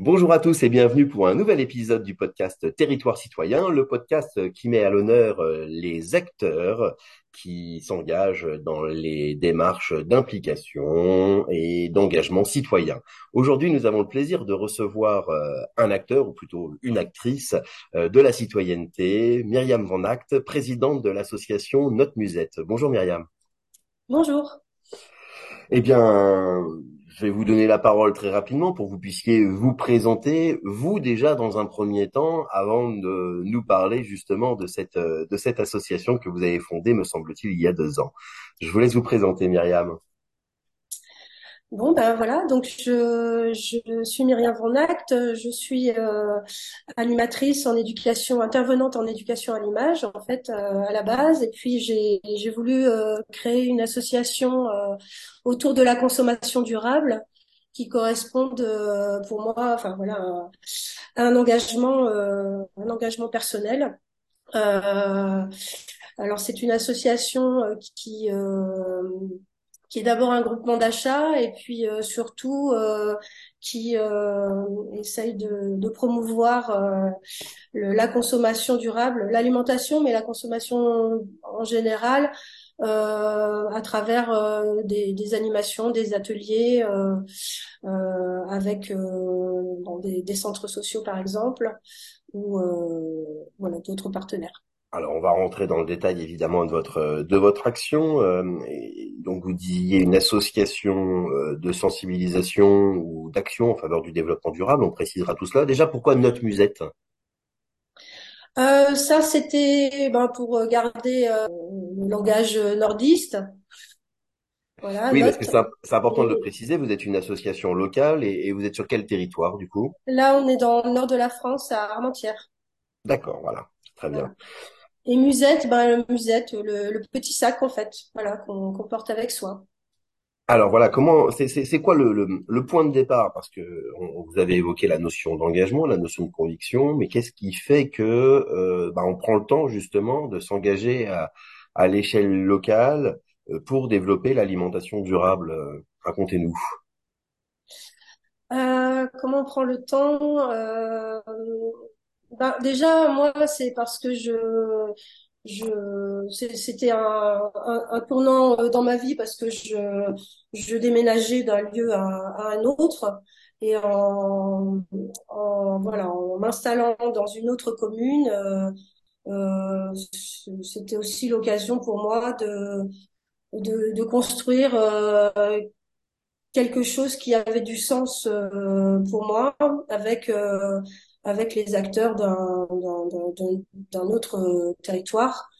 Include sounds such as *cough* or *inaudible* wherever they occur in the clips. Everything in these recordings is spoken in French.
Bonjour à tous et bienvenue pour un nouvel épisode du podcast Territoire citoyen, le podcast qui met à l'honneur euh, les acteurs qui s'engagent dans les démarches d'implication et d'engagement citoyen. Aujourd'hui, nous avons le plaisir de recevoir euh, un acteur, ou plutôt une actrice euh, de la citoyenneté, Myriam Van Act, présidente de l'association Notre Musette. Bonjour Myriam. Bonjour. Eh bien, je vais vous donner la parole très rapidement pour que vous puissiez vous présenter, vous déjà dans un premier temps, avant de nous parler justement de cette, de cette association que vous avez fondée, me semble-t-il, il y a deux ans. Je vous laisse vous présenter, Myriam. Bon, ben voilà, donc je, je suis Myriam Van Act, je suis euh, animatrice en éducation, intervenante en éducation à l'image, en fait, euh, à la base, et puis j'ai, voulu euh, créer une association autour de la consommation durable qui corresponde pour moi, enfin voilà, à, un engagement, un engagement personnel. alors c'est une association qui qui est d'abord un groupement d'achat et puis euh, surtout euh, qui euh, essaye de, de promouvoir euh, la consommation durable, l'alimentation, mais la consommation en général euh, à travers euh, des, des, animations, des ateliers avec des, des, centres sociaux par exemple ou voilà d'autres partenaires. Alors, on va rentrer dans le détail évidemment de votre de votre action. Euh, donc, vous disiez une association euh, de sensibilisation ou d'action en faveur du développement durable. On précisera tout cela. Déjà, pourquoi notre musette? Euh, Ça, c'était ben, pour garder euh, le langage nordiste. Voilà, oui, parce que c'est important de le préciser. Vous êtes une association locale et, et vous êtes sur quel territoire du coup? Là, on est dans le nord de la France, à Armentières. D'accord, voilà, très bien. Voilà. Et musette, ben, le musette, le, le petit sac en fait, voilà, qu'on qu'on porte avec soi. Alors voilà, comment c'est c'est quoi le, le, le point de départ? Parce que on- vous avez évoqué la notion d'engagement, la notion de conviction, mais qu'est-ce qui fait que euh, bah, on prend le temps justement de s'engager à, à l'échelle locale euh, pour développer l'alimentation durable? Euh, Racontez-nous. Euh, comment on prend le temps? Euh, ben, déjà, moi, c'est parce que je, je, c'était un, un, tournant euh, dans ma vie parce que je, je déménageais d'un lieu à, un autre et en, voilà, en m'installant dans une autre commune, euh, euh, c'était aussi l'occasion pour moi de, de, construire quelque chose qui avait du sens pour moi avec avec les acteurs d'un autre euh, territoire.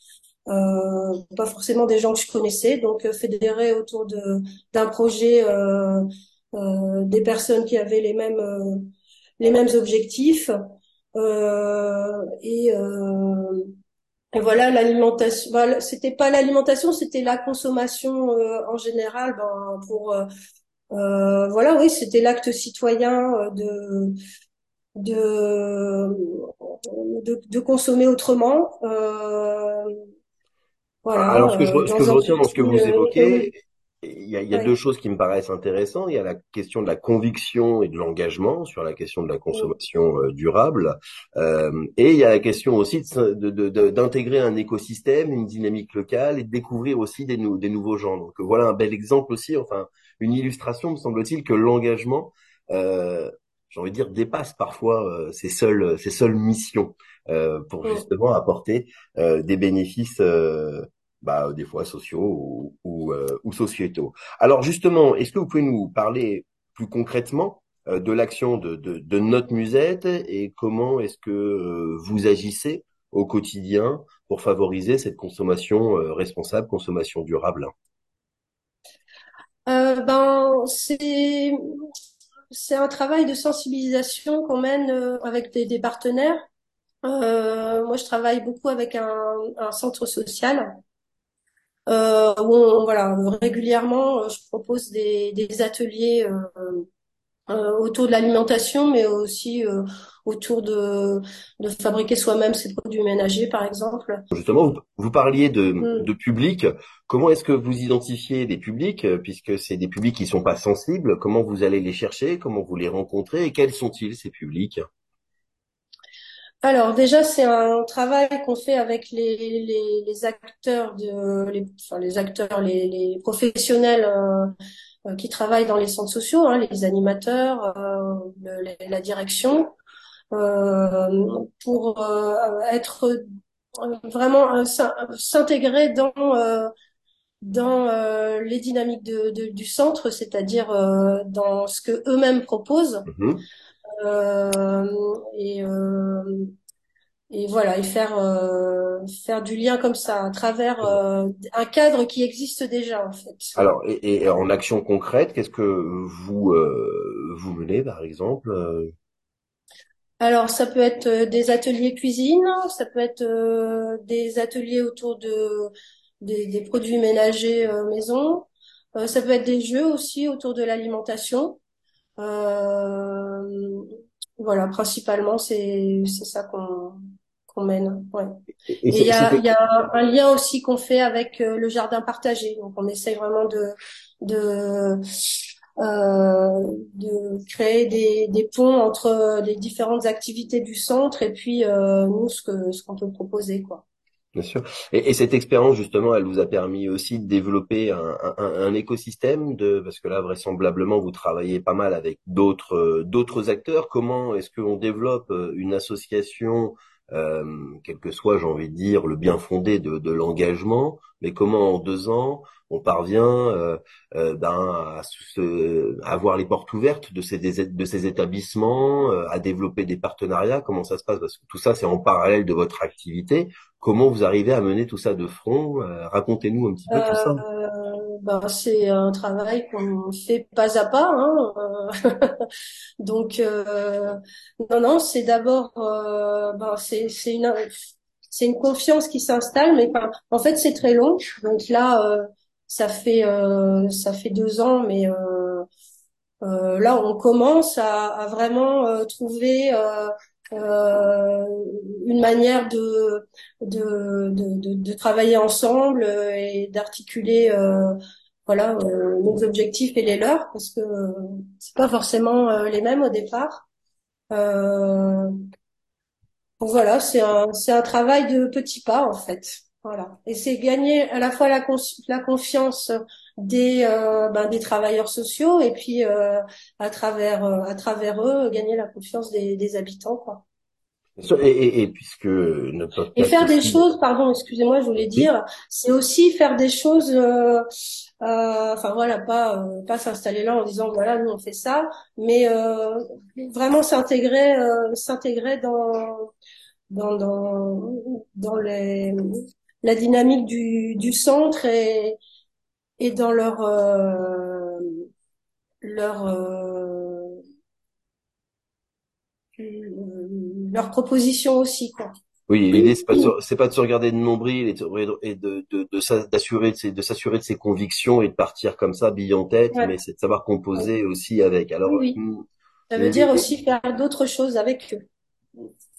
Euh, pas forcément des gens que je connaissais donc euh, fédérer autour de d'un projet euh, euh, des personnes qui avaient les mêmes euh, les mêmes objectifs. Et et voilà l'alimentation voilà, c'était pas l'alimentation c'était la consommation en général ben, pour voilà, oui, c'était l'acte citoyen de, de, de, de consommer autrement. Euh, Alors, voilà, ce que je, euh, ce que je retiens dans ce que vous euh, évoquez, il y a, il y a deux choses qui me paraissent intéressantes. Il y a la question de la conviction et de l'engagement sur la question de la consommation euh, durable. Euh, et il y a la question aussi de s- de- de- de- d'intégrer un écosystème, une dynamique locale et de découvrir aussi des, nou- des nouveaux gens. Donc voilà un bel exemple aussi, enfin une illustration, me semble-t-il, que l'engagement, euh, j'ai envie de dire, dépasse parfois euh, ses seules, ses seules missions euh, pour justement apporter euh, des bénéfices. euh, bah, des fois sociaux ou, ou, euh, ou sociétaux. Alors justement, est-ce que vous pouvez nous parler plus concrètement euh, de l'action de, de, de notre musette et comment est-ce que euh, vous agissez au quotidien pour favoriser cette consommation euh, responsable, consommation durable? Euh, ben, c'est, c'est un travail de sensibilisation qu'on mène euh, avec des, partenaires. Euh, moi, je travaille beaucoup avec un, centre social euh, où on, voilà, régulièrement, je propose des, ateliers autour de l'alimentation, mais aussi euh, autour de, de fabriquer soi-même ses produits ménagers, par exemple. Justement, vous, vous parliez de, Mm. de public. Comment est-ce que vous identifiez des publics, euh, puisque c'est des publics qui sont pas sensibles? Comment vous allez les chercher? Comment vous les rencontrez? Et quels sont-ils, ces publics? Alors déjà, c'est un travail qu'on fait avec les, les, les acteurs de, les, enfin, les acteurs, les, les professionnels euh, euh, qui travaillent dans les centres sociaux, hein, les animateurs, euh, le- la direction, euh, pour euh, être euh, vraiment euh, s'in- s'intégrer dans euh, dans euh, les dynamiques de, de- du centre, c'est-à-dire euh, dans ce que eux-mêmes proposent. Mhm. Euh, et, euh, et voilà, et faire euh, faire du lien comme ça à travers euh, un cadre qui existe déjà en fait. Alors, et, et en action concrète, qu'est-ce que vous euh, vous menez, par exemple? euh? Alors ça peut être euh, des ateliers cuisine, ça peut être euh, des ateliers autour de des, des produits ménagers euh, maison, Euh, ça peut être des jeux aussi autour de l'alimentation. Euh, voilà, principalement c'est c'est ça qu'on qu'on mène. Ouais. Et, il y a, y a un, lien aussi qu'on fait avec euh, le jardin partagé. Donc on essaye vraiment de, de, euh, de créer des, des ponts entre les différentes activités du centre et puis euh, nous ce que ce qu'on peut proposer quoi. Bien sûr. Et, et cette expérience, justement, elle vous a permis aussi de développer un, un- un écosystème de, parce que là, vraisemblablement, vous travaillez pas mal avec d'autres, d'autres acteurs. Comment est-ce qu'on développe euh, une association, euh, quel que soit, j'ai envie de dire, le bien fondé de, de l'engagement, mais comment en deux ans, on parvient euh, euh, ben, à se, à avoir les portes ouvertes de ces, de ces établissements, euh, à développer des partenariats, comment ça se passe? Parce que tout ça, c'est en parallèle de votre activité. Comment vous arrivez à mener tout ça de front? Euh, racontez-nous un petit peu tout ça. Ben, c'est un travail qu'on fait pas à pas. Hein. euh, *laughs* Donc euh, non non c'est d'abord euh, ben c'est une c'est une confiance qui s'installe mais enfin, en fait c'est très long donc là euh, ça fait euh, ça fait deux ans mais euh, là on commence à, à vraiment trouver euh, une manière de de, de, de, de travailler ensemble euh, et d'articuler euh, voilà euh, nos objectifs et les leurs parce que euh, c'est pas forcément euh, les mêmes au départ. Donc voilà, c'est un c'est un travail de petits pas en fait. Voilà. Et c'est gagner à la fois la la confiance des euh, ben, des travailleurs sociaux et puis euh, à travers euh, à travers eux gagner la confiance des des habitants quoi. Et, et, et puisque notre Et podcast faire des choses, pardon, excusez-moi, je voulais oui, dire, c'est aussi faire des choses, euh, euh, enfin voilà, pas euh, pas s'installer là en disant voilà nous on fait ça, mais euh, vraiment s'intégrer, euh, s'intégrer dans dans dans dans les la dynamique du du centre et et dans leur euh, leur euh, leur proposition aussi quoi. oui, l'idée c'est pas de se, c'est pas de se regarder de nombril et de, et de, de, de s'a- d'assurer de ses, de s'assurer de ses convictions et de partir comme ça, bille en tête, Ouais. mais c'est de savoir composer aussi avec. Alors, Oui, hmm, Ça veut dire aussi faire d'autres choses avec eux.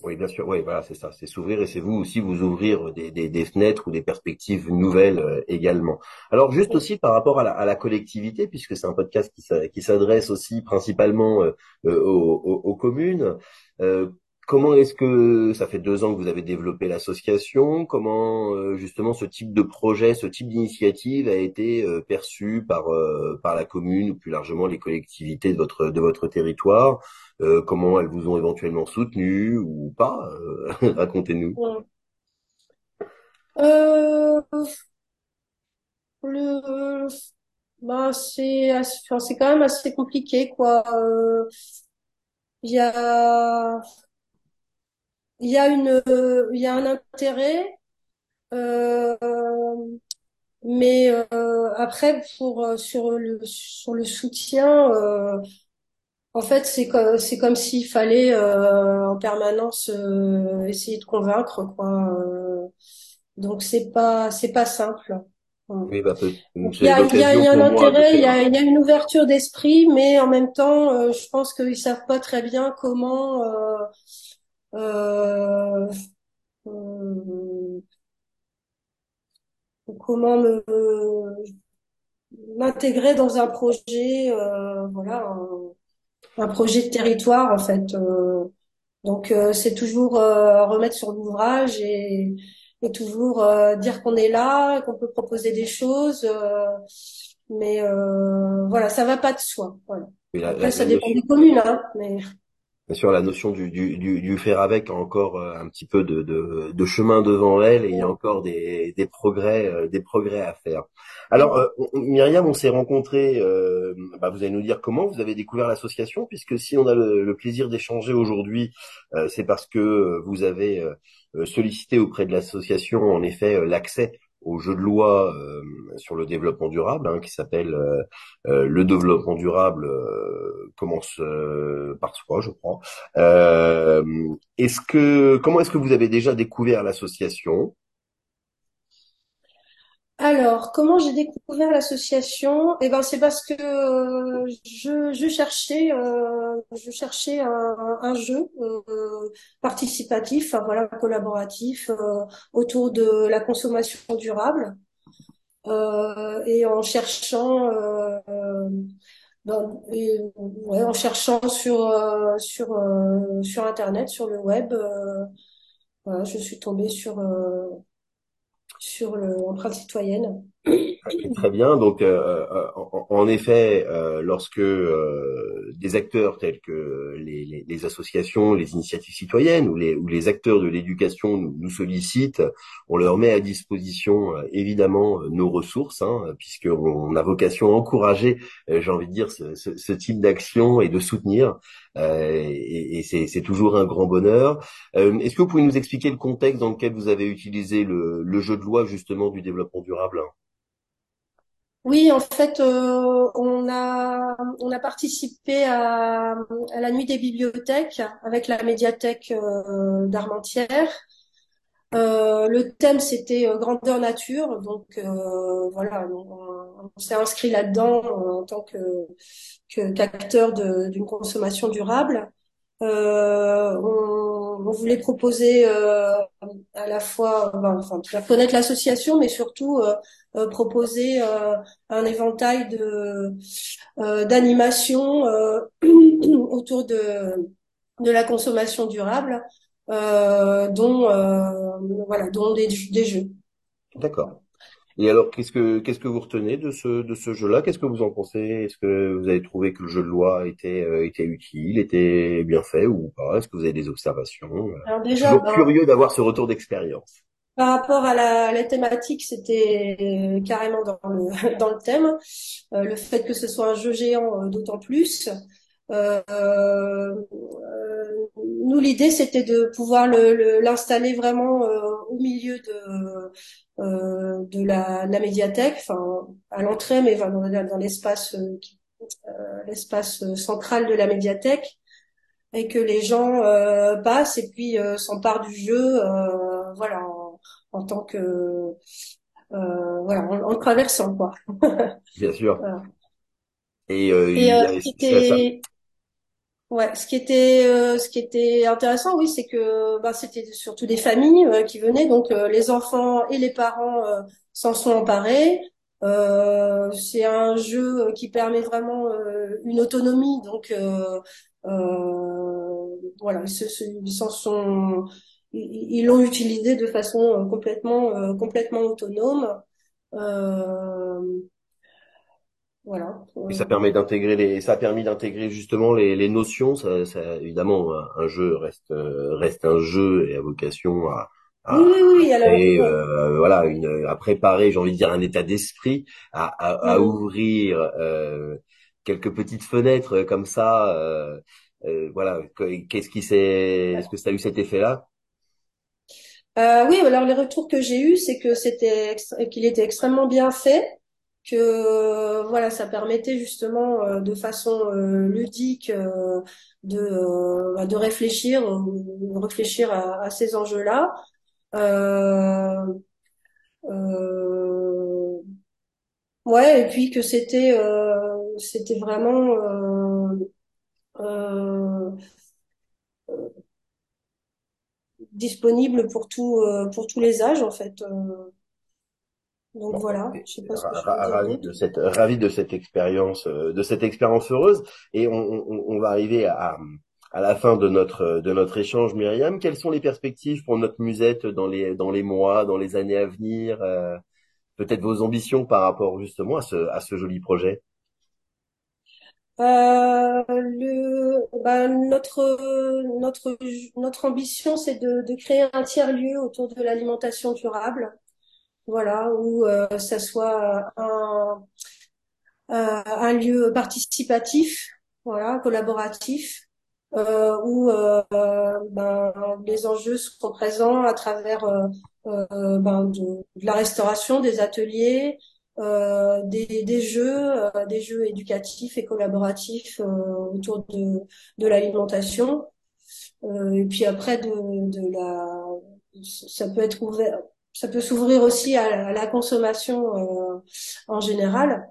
Oui, bien sûr. Oui, voilà, c'est ça. C'est s'ouvrir et c'est vous aussi vous ouvrir des, des, des fenêtres ou des perspectives nouvelles euh, également. Alors, juste aussi par rapport à la, à la collectivité, puisque c'est un podcast qui, s'a- qui s'adresse aussi principalement euh, euh, aux, aux- aux communes. euh, comment est-ce que ça fait deux ans que vous avez développé l'association Comment euh, justement ce type de projet, ce type d'initiative a été euh, perçu par euh, par la commune ou plus largement les collectivités de votre de votre territoire comment elles vous ont éventuellement soutenu ou pas *laughs* Racontez-nous. Le, bah, c'est, c'est quand même assez compliqué, quoi. Il y a, il y a une, euh, il y a un intérêt, euh, mais euh, après pour sur le sur le soutien, euh, en fait, c'est comme c'est comme s'il fallait euh, en permanence euh, essayer de convaincre, quoi. Donc c'est pas c'est pas simple. Oui, bah, il y a, il y a, il y a un intérêt, il y a, il y a une ouverture d'esprit, mais en même temps, euh, je pense qu'ils savent pas très bien comment euh, euh, euh, comment me m'intégrer dans un projet, euh, voilà, un, un projet de territoire en fait. Euh, donc euh, c'est toujours euh, remettre sur l'ouvrage et, et toujours euh, dire qu'on est là, qu'on peut proposer des choses, euh, mais euh, voilà, ça va pas de soi. Voilà. Après, ça dépend des communes, hein, mais bien sûr, la notion du, du, faire avec a encore euh, un petit peu de, chemin devant elle et il y a encore des, euh, progrès à faire. Alors, euh, Myriam, on s'est rencontrés. euh, bah, vous allez nous dire comment vous avez découvert l'association, puisque si on a le, plaisir d'échanger aujourd'hui, euh, c'est parce que vous avez sollicité auprès de l'association, en effet, l'accès au jeu de loi euh, sur le développement durable, hein, qui s'appelle euh, euh, le développement durable commence par soi, je crois. Est-ce que comment est-ce que vous avez déjà découvert l'association? Alors, comment j'ai découvert l'association? Eh ben, c'est parce que je, cherchais, euh, je cherchais un, jeu euh, participatif, voilà, collaboratif euh, autour de la consommation durable. Et en cherchant, en cherchant sur sur sur Internet, sur le web, voilà, je suis tombée sur sur l'empreinte citoyenne. Très bien. Donc, euh, euh, en, en effet, euh, lorsque euh, des acteurs tels que les, les- les associations, les initiatives citoyennes ou les, ou les acteurs de l'éducation nous, sollicitent, on leur met à disposition euh, évidemment euh, nos ressources, hein, puisqu'on a vocation à encourager, j'ai envie de dire, ce, ce- ce type d'action et de soutenir. Et et c'est toujours un grand bonheur. Est-ce que vous pouvez nous expliquer le contexte dans lequel vous avez utilisé le, le jeu de loi justement du développement durable? Oui, en fait, euh, on a on a participé à, à la nuit des bibliothèques avec la médiathèque euh, d'Armentières. Euh, le thème c'était euh, grandeur nature, donc euh, voilà, on, s'est inscrit là-dedans euh, en tant que qu'acteur d'une consommation durable. Euh, on, on voulait proposer euh, à la fois, enfin, connaître l'association, mais surtout euh, euh, proposer euh, un éventail de euh, d'animations euh, *clears throat* autour de de la consommation durable, euh, dont euh, voilà, dont des, des jeux. D'accord. Et alors, qu'est-ce que qu'est-ce que vous retenez de ce de ce jeu-là? Qu'est-ce que vous en pensez? Est-ce que vous avez trouvé que le jeu de loi était euh, était utile, était bien fait ou pas? Est-ce que vous avez des observations? Alors déjà, Toujours ben, curieux d'avoir ce retour d'expérience. Par rapport à la, la thématique, c'était carrément dans le *laughs* dans le thème. Euh, le fait que ce soit un jeu géant, euh, d'autant plus. Euh, euh, nous, l'idée, c'était de pouvoir le, le- l'installer vraiment euh, au milieu de, euh, de la, la médiathèque, enfin à l'entrée, mais dans, dans l'espace, euh, euh, l'espace central de la médiathèque, et que les gens euh, passent et puis euh, s'emparent du jeu, euh, voilà, en, tant que, euh, voilà, en, en le traversant, quoi. *laughs* Bien sûr. Voilà. Et euh, Et il euh, ça, ça- c'était Ouais, ce qui était ce qui était intéressant, oui, c'est que bah, c'était surtout des familles qui venaient, donc les enfants et les parents s'en sont emparés. Euh, c'est un jeu qui permet vraiment euh, une autonomie, donc euh, euh, voilà, ils se- se- ils s'en sont ils l'ont utilisé de façon euh, complètement euh, complètement autonome. Euh, voilà. et ça permet d'intégrer les ça a permis d'intégrer justement les, les notions. Ça, ça- évidemment, un, jeu reste reste un jeu et a vocation à à, oui, oui. Alors, créer ouais. euh, voilà une à préparer, j'ai envie de dire un état d'esprit, à, à, à ouvrir euh, quelques petites fenêtres comme ça. euh, voilà, Que- qu'est-ce qui s'est, est-ce que ça a eu cet effet-là? Euh, oui, alors les retours que j'ai eus, c'est que c'était qu'il était extrêmement bien fait, que voilà, ça permettait justement euh, de façon euh, ludique euh, de de réfléchir, réfléchir à, à ces enjeux-là. Ouais, et puis que c'était c'était vraiment euh, euh, disponible pour tout euh, pour tous les âges en fait. Euh, donc Bon, voilà, je sais pas ce que je ravi de cette ravi de cette expérience euh, de cette expérience heureuse. Et on, on, on va arriver à à la fin de notre de notre échange Myriam. Quelles sont les perspectives pour notre musette dans les dans les mois dans les années à venir euh, peut-être vos ambitions par rapport justement à ce à ce joli projet? Euh, le, bah, notre, notre, notre ambition, c'est de, de créer un tiers-lieu autour de l'alimentation durable, voilà, où euh, ça soit un, un, un lieu participatif, voilà, collaboratif, euh, où euh, ben, les enjeux seront présents à travers euh, euh, ben, de, de la restauration, des ateliers, euh, des, des jeux, euh, des jeux éducatifs et collaboratifs euh, autour de, de l'alimentation. Euh, et puis après, de, de la, ça peut être ouvert, ça peut s'ouvrir aussi à, à la consommation euh, en général.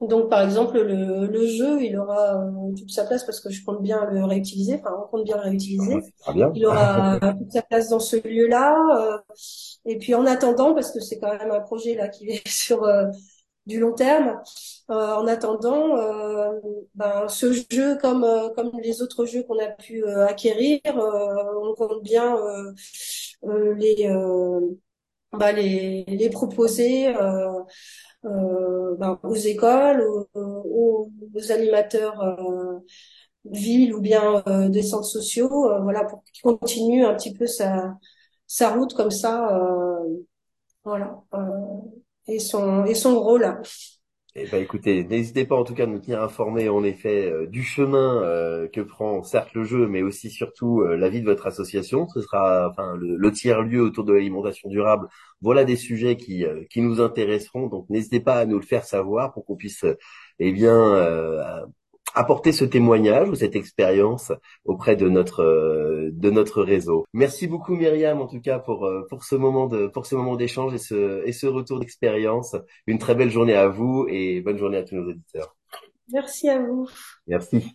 Donc, par exemple, le, le jeu, il aura euh, toute sa place parce que je compte bien le réutiliser. Enfin, on compte bien le réutiliser. bien Il aura *laughs* toute sa place dans ce lieu-là. euh, et puis, en attendant, parce que c'est quand même un projet là qui *laughs* est sur euh, du long terme, euh, en attendant, euh, ben, ce jeu, comme euh, comme les autres jeux qu'on a pu euh, acquérir, euh, on compte bien euh, euh, les euh, bah, les les proposer. Euh, ben, aux écoles, aux, aux, animateurs euh, villes ou bien euh, des centres sociaux, voilà, pour qu'il continue un petit peu sa, sa route comme ça, voilà, et son et son rôle. Eh ben, écoutez, n'hésitez pas en tout cas à nous tenir informés en effet euh, du chemin euh, que prend certes le jeu, mais aussi surtout euh, la vie de votre association. Ce sera enfin le, le tiers-lieu autour de l'alimentation durable. Voilà des sujets qui euh, qui nous intéresseront. Donc n'hésitez pas à nous le faire savoir pour qu'on puisse euh, eh bien apporter ce témoignage ou cette expérience auprès de notre euh, de notre réseau. Merci beaucoup Myriam en tout cas pour euh, pour ce moment de pour ce moment d'échange et ce et ce retour d'expérience. Une très belle journée à vous et bonne journée à tous nos auditeurs. Merci à vous. Merci.